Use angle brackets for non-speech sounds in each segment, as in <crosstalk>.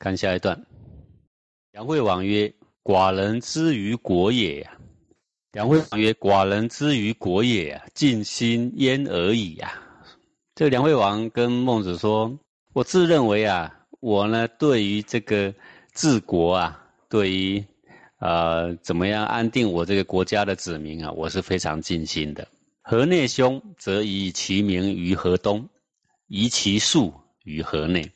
看下一段。梁惠王曰：“寡人之于国也。”梁惠王曰：“寡人之于国也，尽心焉而已呀。”这梁惠王跟孟子说：“我自认为啊，我呢对于这个治国啊，对于呃怎么样安定我这个国家的子民啊，我是非常尽心的。河内凶，则以其名于河东，移其粟于河内。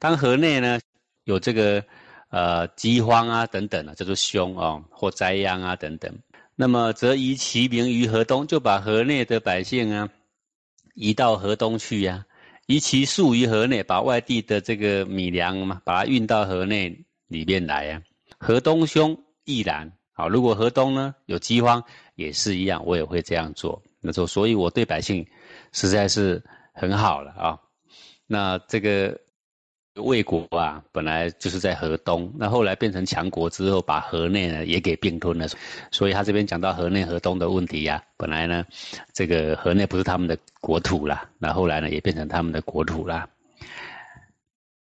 当河内呢有这个。”呃，饥荒啊，等等啊，叫做凶啊，或灾殃啊，等等。那么，则移其名于河东，就把河内的百姓啊，移到河东去呀。移其粟于河内，把外地的这个米粮嘛，把它运到河内里面来呀。河东凶亦然。好，如果河东呢有饥荒，也是一样，我也会这样做。那说，所以我对百姓实在是很好了啊。那这个。魏国啊，本来就是在河东，那后来变成强国之后，把河内呢也给并吞了。所以他这边讲到河内河东的问题呀，本来呢，这个河内不是他们的国土啦，那后来呢也变成他们的国土啦。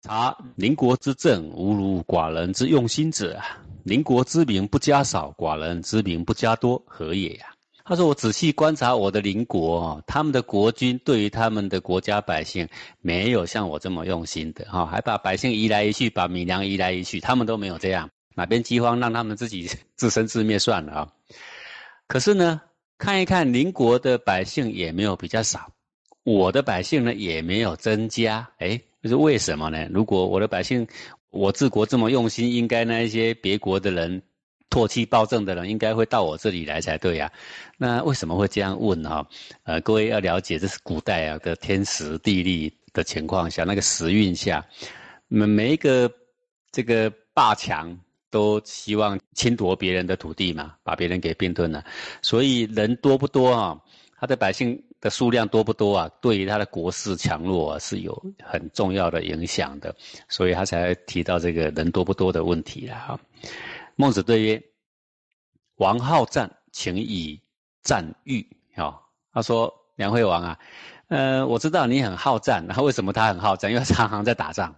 察邻国之政，无如寡人之用心者啊！邻国之民不加少，寡人之民不加多，何也呀？他说：“我仔细观察我的邻国，他们的国君对于他们的国家百姓，没有像我这么用心的哈，还把百姓移来移去，把米粮移来移去，他们都没有这样。哪边饥荒，让他们自己 <laughs> 自生自灭算了啊。可是呢，看一看邻国的百姓也没有比较少，我的百姓呢也没有增加。哎，这是为什么呢？如果我的百姓，我治国这么用心，应该那一些别国的人。”唾弃暴政的人应该会到我这里来才对呀，那为什么会这样问呢？呃，各位要了解，这是古代啊的天时地利的情况下，那个时运下，每每一个这个霸强都希望侵夺别人的土地嘛，把别人给并吞了。所以人多不多啊？他的百姓的数量多不多啊？对于他的国势强弱是有很重要的影响的，所以他才提到这个人多不多的问题了啊。孟子对曰：“王好战，请以战喻。”哦，他说：“梁惠王啊，呃，我知道你很好战，那为什么他很好战？因为常常在打仗。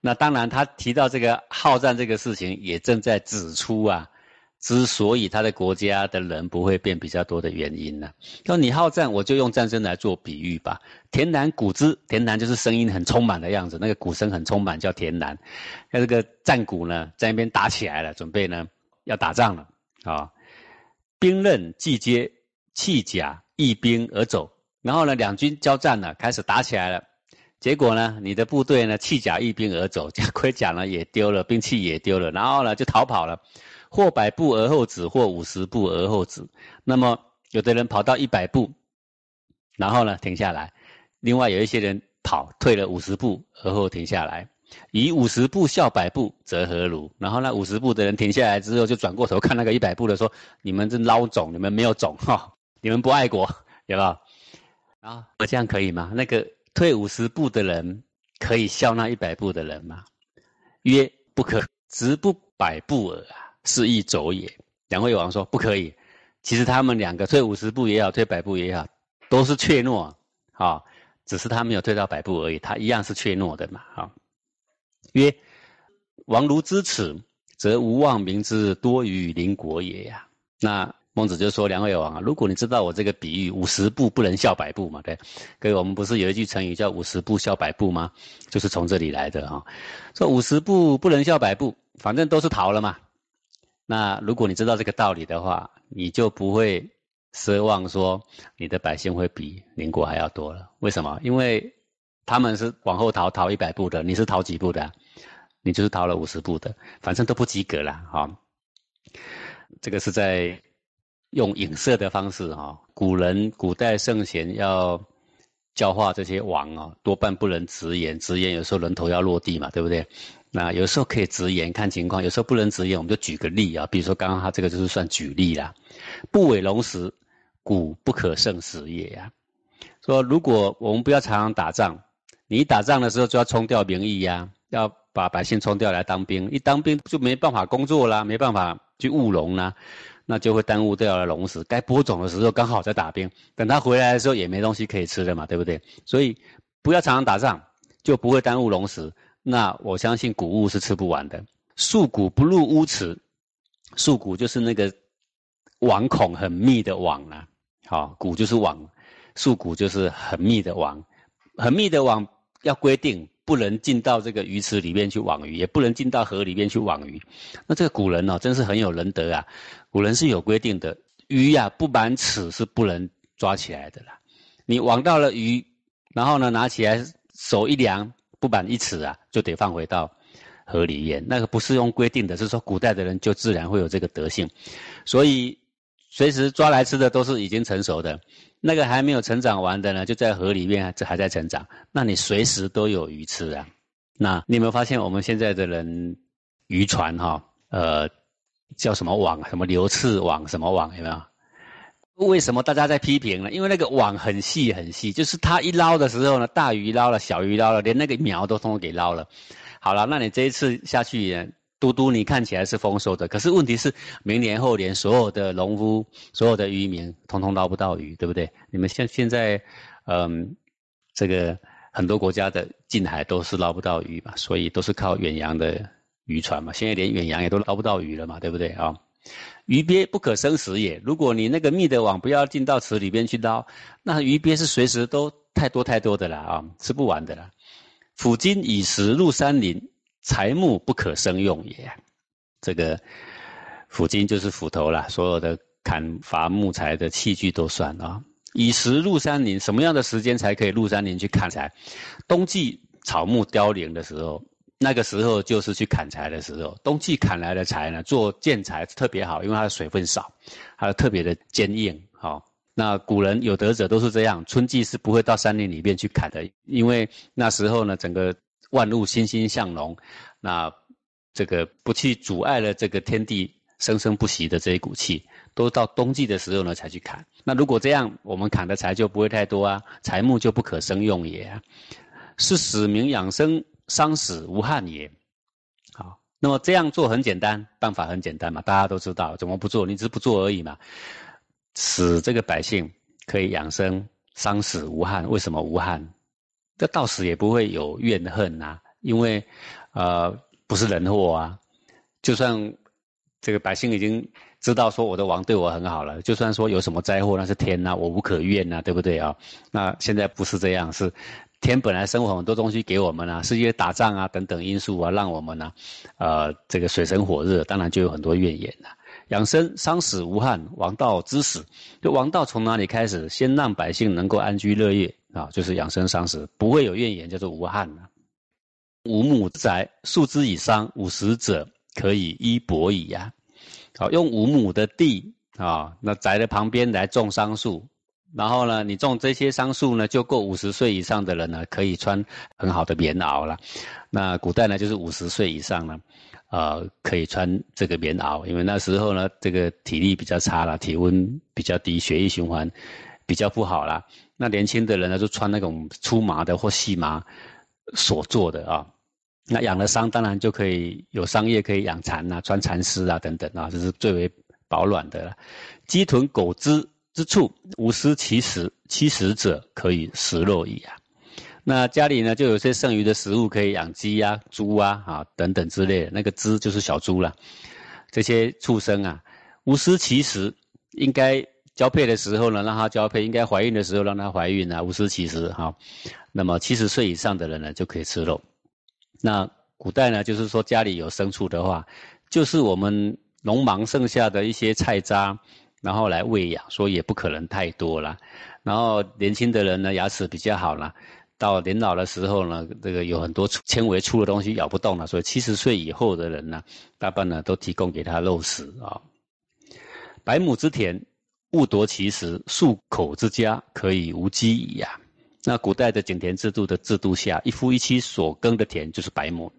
那当然，他提到这个好战这个事情，也正在指出啊。”之所以他的国家的人不会变比较多的原因呢？说你好战，我就用战争来做比喻吧。田南鼓之，田南就是声音很充满的样子，那个鼓声很充满，叫田南。那这个战鼓呢，在那边打起来了，准备呢要打仗了啊。兵刃既接，弃甲易兵而走。然后呢，两军交战了，开始打起来了。结果呢，你的部队呢弃甲易兵而走，<laughs> 盔甲呢也丢了，兵器也丢了，然后呢就逃跑了。或百步而后止，或五十步而后止。那么，有的人跑到一百步，然后呢停下来；另外有一些人跑退了五十步而后停下来。以五十步笑百步，则何如？然后那五十步的人停下来之后，就转过头看那个一百步的，说：“你们这孬种，你们没有种哈，你们不爱国，有没有？”啊，我这样可以吗？那个退五十步的人可以笑那一百步的人吗？曰：不可，直不百步耳啊。是亦走也。梁惠王说不可以。其实他们两个退五十步也好，退百步也好，都是怯懦，啊，只是他没有退到百步而已，他一样是怯懦的嘛，啊。曰：王如知此，则无忘民之多于邻国也呀。那孟子就说梁惠王啊，如果你知道我这个比喻，五十步不能笑百步嘛，对？各位，我们不是有一句成语叫五十步笑百步吗？就是从这里来的啊。说五十步不能笑百步，反正都是逃了嘛。那如果你知道这个道理的话，你就不会奢望说你的百姓会比邻国还要多了。为什么？因为他们是往后逃，逃一百步的，你是逃几步的？你就是逃了五十步的，反正都不及格了哈。这个是在用影射的方式哈。古人古代圣贤要教化这些王啊，多半不能直言，直言有时候人头要落地嘛，对不对？那有时候可以直言看情况，有时候不能直言，我们就举个例啊。比如说刚刚他这个就是算举例啦。不为龙时，古不可胜时也呀。说如果我们不要常常打仗，你打仗的时候就要冲掉民意呀，要把百姓冲掉来当兵，一当兵就没办法工作啦，没办法去务农啦，那就会耽误掉了龙时。该播种的时候刚好在打兵，等他回来的时候也没东西可以吃了嘛，对不对？所以不要常常打仗，就不会耽误龙时。那我相信谷物是吃不完的。树谷不入屋池，树谷就是那个网孔很密的网啊，好，谷就是网，树谷就是很密的网，很密的网要规定不能进到这个鱼池里面去网鱼，也不能进到河里面去网鱼。那这个古人哦，真是很有仁德啊，古人是有规定的，鱼呀不满尺是不能抓起来的啦。你网到了鱼，然后呢拿起来手一量，不满一尺啊，就得放回到。河里面那个不是用规定的，是说古代的人就自然会有这个德性，所以随时抓来吃的都是已经成熟的，那个还没有成长完的呢，就在河里面这还在成长，那你随时都有鱼吃啊。那你有没有发现我们现在的人渔船哈，呃，叫什么网，什么流刺网，什么网有没有？为什么大家在批评呢？因为那个网很细很细，就是它一捞的时候呢，大鱼捞了，小鱼捞了，连那个苗都通通给捞了。好了，那你这一次下去，嘟嘟，你看起来是丰收的，可是问题是，明年后年所有的农夫、所有的渔民，通通捞不到鱼，对不对？你们现现在，嗯，这个很多国家的近海都是捞不到鱼嘛，所以都是靠远洋的渔船嘛。现在连远洋也都捞不到鱼了嘛，对不对啊？鱼鳖不可生食也，如果你那个密的网不要进到池里边去捞，那鱼鳖是随时都太多太多的了啊，吃不完的了。斧金以石入山林，材木不可生用也。这个斧金就是斧头啦，所有的砍伐木材的器具都算啊。以石入山林，什么样的时间才可以入山林去砍柴？冬季草木凋零的时候，那个时候就是去砍柴的时候。冬季砍来的柴呢，做建材特别好，因为它的水分少，它特别的坚硬，好。那古人有德者都是这样，春季是不会到山林里面去砍的，因为那时候呢，整个万物欣欣向荣，那这个不去阻碍了这个天地生生不息的这一股气，都到冬季的时候呢才去砍。那如果这样，我们砍的柴就不会太多啊，柴木就不可生用也，是使民养生，伤死无憾也。好，那么这样做很简单，办法很简单嘛，大家都知道，怎么不做？你只是不做而已嘛。使这个百姓可以养生，伤死无憾。为什么无憾？这到死也不会有怨恨呐，因为，呃，不是人祸啊。就算这个百姓已经知道说我的王对我很好了，就算说有什么灾祸，那是天呐，我无可怨呐，对不对啊？那现在不是这样，是天本来生活很多东西给我们啊，是因为打仗啊等等因素啊，让我们呢，呃，这个水深火热，当然就有很多怨言了。养生伤死无憾，王道之始。就王道从哪里开始？先让百姓能够安居乐业啊，就是养生伤死，不会有怨言，叫做无憾啊。五亩宅，数之以桑，五十者可以衣帛矣呀。好，用五亩的地啊，那宅的旁边来种桑树，然后呢，你种这些桑树呢，就够五十岁以上的人呢，可以穿很好的棉袄了。那古代呢，就是五十岁以上呢。呃，可以穿这个棉袄，因为那时候呢，这个体力比较差了，体温比较低，血液循环比较不好啦。那年轻的人呢，就穿那种粗麻的或细麻所做的啊。那养了桑，当然就可以有桑叶可以养蚕啊，穿蚕丝啊等等啊，这是最为保暖的了。鸡豚狗之之处，五十其食，七十者可以食肉矣。那家里呢，就有些剩余的食物可以养鸡呀、猪啊、啊等等之类的。那个“只”就是小猪了。这些畜生啊，五十其食，应该交配的时候呢，让它交配；应该怀孕的时候，让它怀孕啊。五十其食哈。那么七十岁以上的人呢，就可以吃肉。那古代呢，就是说家里有牲畜的话，就是我们农忙剩下的一些菜渣，然后来喂养，所以也不可能太多了。然后年轻的人呢，牙齿比较好了。到年老的时候呢，这个有很多纤维粗的东西咬不动了，所以七十岁以后的人呢，大半呢都提供给他肉食啊。百亩之田，勿夺其食；数口之家，可以无饥矣呀。那古代的井田制度的制度下，一夫一妻所耕的田就是百亩。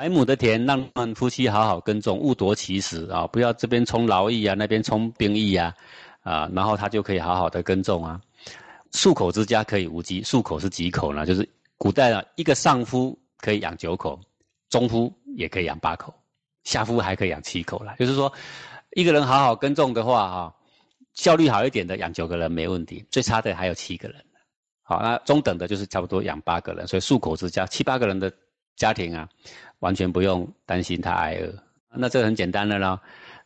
百亩的田，让们夫妻好好耕种，勿夺其食啊！不要这边充劳役啊，那边充兵役啊，啊，然后他就可以好好的耕种啊。数口之家可以无饥，数口是几口呢？就是古代啊，一个上夫可以养九口，中夫也可以养八口，下夫还可以养七口了。就是说，一个人好好耕种的话，哈，效率好一点的养九个人没问题，最差的还有七个人，好，那中等的就是差不多养八个人，所以数口之家七八个人的家庭啊，完全不用担心他挨饿。那这很简单的咯。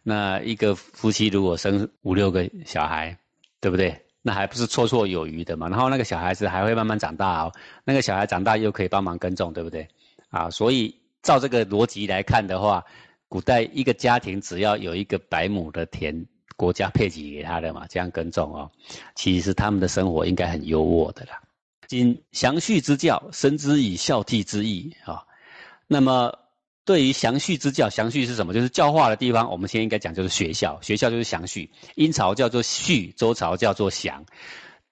那一个夫妻如果生五六个小孩，对不对？那还不是绰绰有余的嘛？然后那个小孩子还会慢慢长大哦，那个小孩长大又可以帮忙耕种，对不对？啊，所以照这个逻辑来看的话，古代一个家庭只要有一个百亩的田。国家配给给他的嘛，这样耕种哦，其实他们的生活应该很优渥的啦。今详叙之教，深之以孝悌之意啊。那么对于详叙之教，详叙是什么？就是教化的地方。我们先应该讲就是学校，学校就是详叙。殷朝叫做叙，周朝叫做详。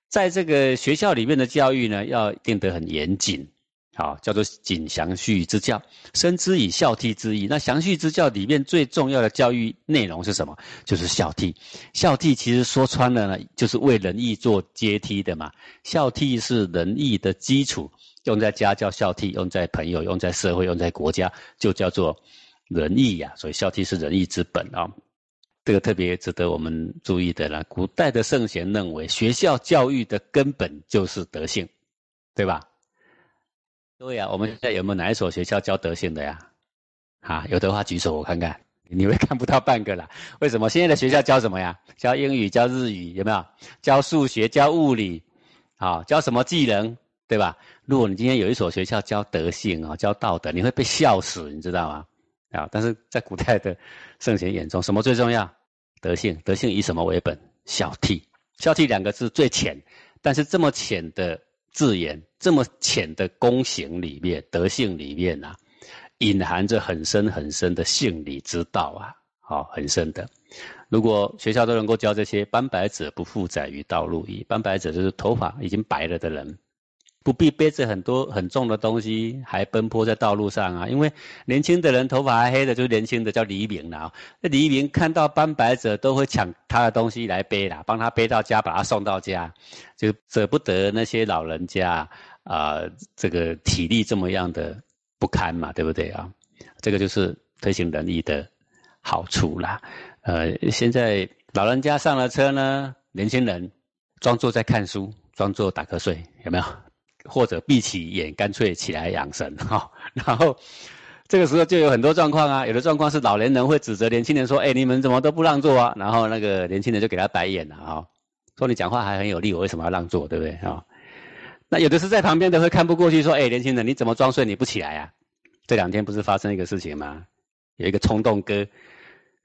在这个学校里面的教育呢，要定得很严谨。好，叫做谨详序之教，深之以孝悌之意。那详序之教里面最重要的教育内容是什么？就是孝悌。孝悌其实说穿了呢，就是为仁义做阶梯的嘛。孝悌是仁义的基础，用在家叫孝悌，用在朋友，用在社会，用在国家，就叫做仁义呀。所以孝悌是仁义之本啊。这个特别值得我们注意的了。古代的圣贤认为，学校教育的根本就是德性，对吧？对呀，我们现在有没有哪一所学校教德性的呀？啊，有的话举手我看看，你会看不到半个啦。为什么现在的学校教什么呀？教英语、教日语，有没有？教数学、教物理，好，教什么技能，对吧？如果你今天有一所学校教德性啊，教道德，你会被笑死，你知道吗？啊，但是在古代的圣贤眼中，什么最重要？德性，德性以什么为本？孝悌，孝悌两个字最浅，但是这么浅的。字眼这么浅的功行里面，德性里面啊，隐含着很深很深的性理之道啊，好，很深的。如果学校都能够教这些，斑白者不负载于道路矣。斑白者就是头发已经白了的人。不必背着很多很重的东西，还奔波在道路上啊！因为年轻的人头发还黑的，就是年轻的叫黎明了。那黎明看到斑白者，都会抢他的东西来背啦，帮他背到家，把他送到家，就舍不得那些老人家啊，这个体力这么样的不堪嘛，对不对啊？这个就是推行仁义的好处啦。呃，现在老人家上了车呢，年轻人装作在看书，装作打瞌睡，有没有？或者闭起眼，干脆起来养神哈。<laughs> 然后这个时候就有很多状况啊，有的状况是老年人会指责年轻人说：“哎，你们怎么都不让座啊？”然后那个年轻人就给他白眼了啊，说：“你讲话还很有力，我为什么要让座？对不对啊？”那有的是在旁边的会看不过去，说：“哎，年轻人，你怎么装睡你不起来啊？”这两天不是发生一个事情吗？有一个冲动哥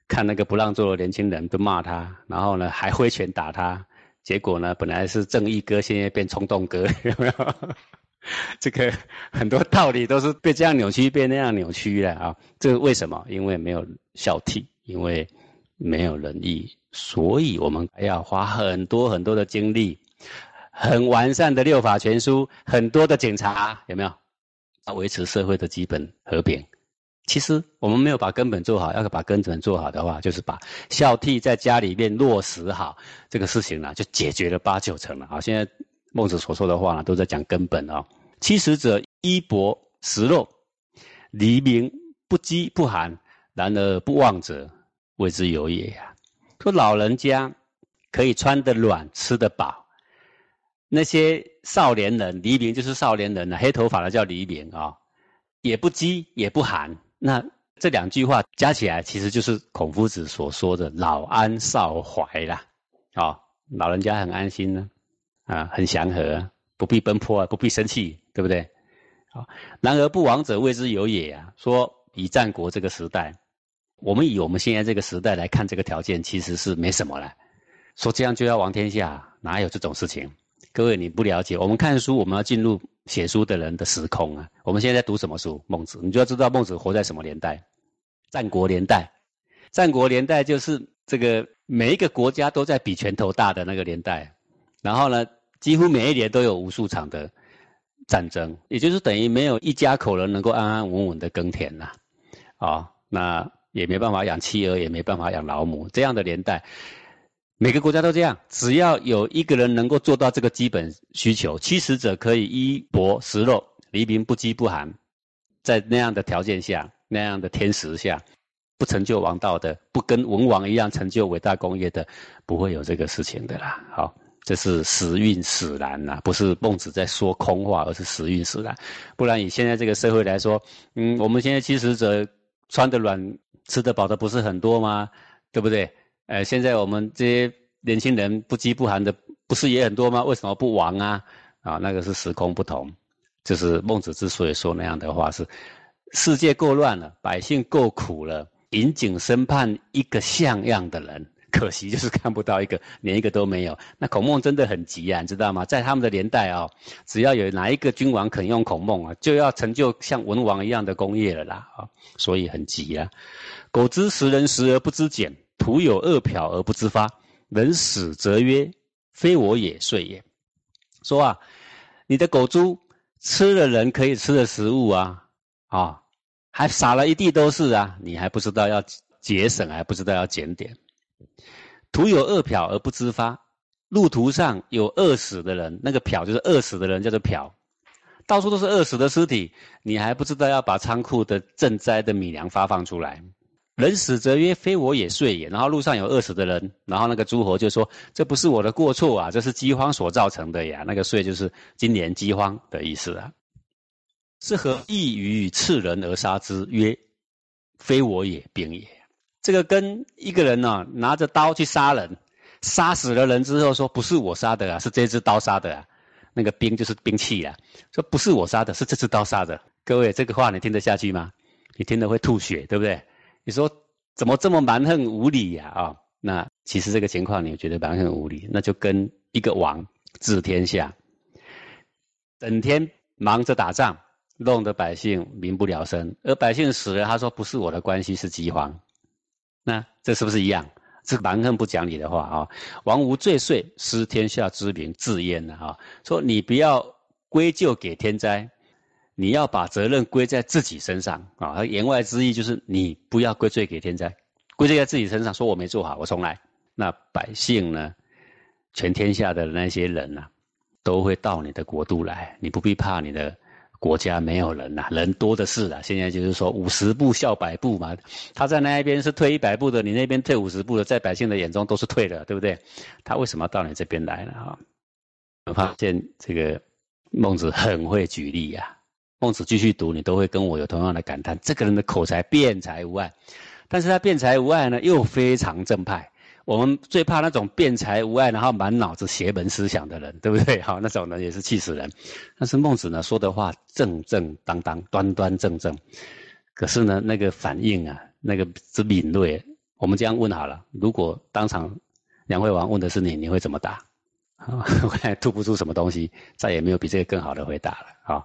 看那个不让座的年轻人，就骂他，然后呢还挥拳打他。结果呢，本来是正义哥，现在变冲动哥，<laughs> 有没有？<laughs> 这个很多道理都是被这样扭曲，被那样扭曲了啊！这个为什么？因为没有孝悌，因为没有仁义，所以我们要花很多很多的精力，很完善的六法全书，很多的警察，有没有？要维持社会的基本和平。其实我们没有把根本做好，要是把根本做好的话，就是把孝悌在家里面落实好这个事情呢，就解决了八九成了啊！现在孟子所说的话呢，都在讲根本啊。七十者衣帛食肉，黎民不饥不寒，然而不忘者，谓之有也呀。说老人家可以穿得暖，吃得饱，那些少年人，黎民就是少年人了，黑头发的叫黎民啊，也不饥也不寒。那这两句话加起来，其实就是孔夫子所说的“老安少怀”啦。啊，老人家很安心呢，啊，很祥和，不必奔波啊，不必生气，对不对？啊，然而不亡者谓之有也啊。说以战国这个时代，我们以我们现在这个时代来看，这个条件其实是没什么了。说这样就要亡天下，哪有这种事情？各位你不了解，我们看书，我们要进入。写书的人的时空啊，我们现在在读什么书？孟子，你就要知道孟子活在什么年代？战国年代。战国年代就是这个每一个国家都在比拳头大的那个年代，然后呢，几乎每一年都有无数场的战争，也就是等于没有一家口人能够安安稳稳的耕田呐，啊，那也没办法养妻儿，也没办法养老母，这样的年代。每个国家都这样，只要有一个人能够做到这个基本需求，七十者可以衣薄食肉，黎民不饥不寒，在那样的条件下，那样的天时下，不成就王道的，不跟文王一样成就伟大功业的，不会有这个事情的啦。好，这是时运使然呐，不是孟子在说空话，而是时运使然。不然以现在这个社会来说，嗯，我们现在七十者穿的软、吃得饱的不是很多吗？对不对？呃，现在我们这些年轻人不饥不寒的不是也很多吗？为什么不亡啊？啊，那个是时空不同。就是孟子之所以说那样的话，是世界够乱了，百姓够苦了，引颈深盼一个像样的人。可惜就是看不到一个，连一个都没有。那孔孟真的很急啊，你知道吗？在他们的年代啊，只要有哪一个君王肯用孔孟啊，就要成就像文王一样的功业了啦啊，所以很急啊。苟知食人食而不知俭，徒有恶殍而不知发。人死则曰：“非我也，遂也。”说啊，你的狗猪吃了人可以吃的食物啊，啊，还撒了一地都是啊，你还不知道要节省，还不知道要检点。徒有恶殍而不知发，路途上有饿死的人，那个殍就是饿死的人，叫做殍。到处都是饿死的尸体，你还不知道要把仓库的赈灾的米粮发放出来。人死则曰：“非我也，遂也。”然后路上有饿死的人，然后那个诸侯就说：“这不是我的过错啊，这是饥荒所造成的呀。”那个“遂”就是今年饥荒的意思啊。是何异于刺人而杀之？曰：“非我也，兵也。”这个跟一个人呢，拿着刀去杀人，杀死了人之后说不是我杀的啊，是这支刀杀的啊。那个兵就是兵器啊，说不是我杀的，是这支刀杀的。各位，这个话你听得下去吗？你听得会吐血，对不对？你说怎么这么蛮横无理呀？啊，那其实这个情况你觉得蛮横无理，那就跟一个王治天下，整天忙着打仗，弄得百姓民不聊生，而百姓死了，他说不是我的关系，是饥荒。那这是不是一样？这蛮横不讲理的话啊！王无罪遂，失天下之民，自焉了啊！说你不要归咎给天灾，你要把责任归在自己身上啊！言外之意就是你不要归罪给天灾，归罪在自己身上，说我没做好，我重来。那百姓呢？全天下的那些人呐，都会到你的国度来，你不必怕你的。国家没有人呐，人多的是啊。现在就是说五十步笑百步嘛。他在那一边是退一百步的，你那边退五十步的，在百姓的眼中都是退的，对不对？他为什么到你这边来了啊？我发现这个孟子很会举例呀。孟子继续读，你都会跟我有同样的感叹：这个人的口才辩才无碍，但是他辩才无碍呢，又非常正派。我们最怕那种辩才无碍，然后满脑子邪门思想的人，对不对？<laughs> 好，那种人也是气死人。但是孟子呢说的话正正当当、端端正正，可是呢那个反应啊，那个之敏锐。我们这样问好了：如果当场梁惠王问的是你，你会怎么答？<laughs> 我吐不出什么东西，再也没有比这个更好的回答了。啊，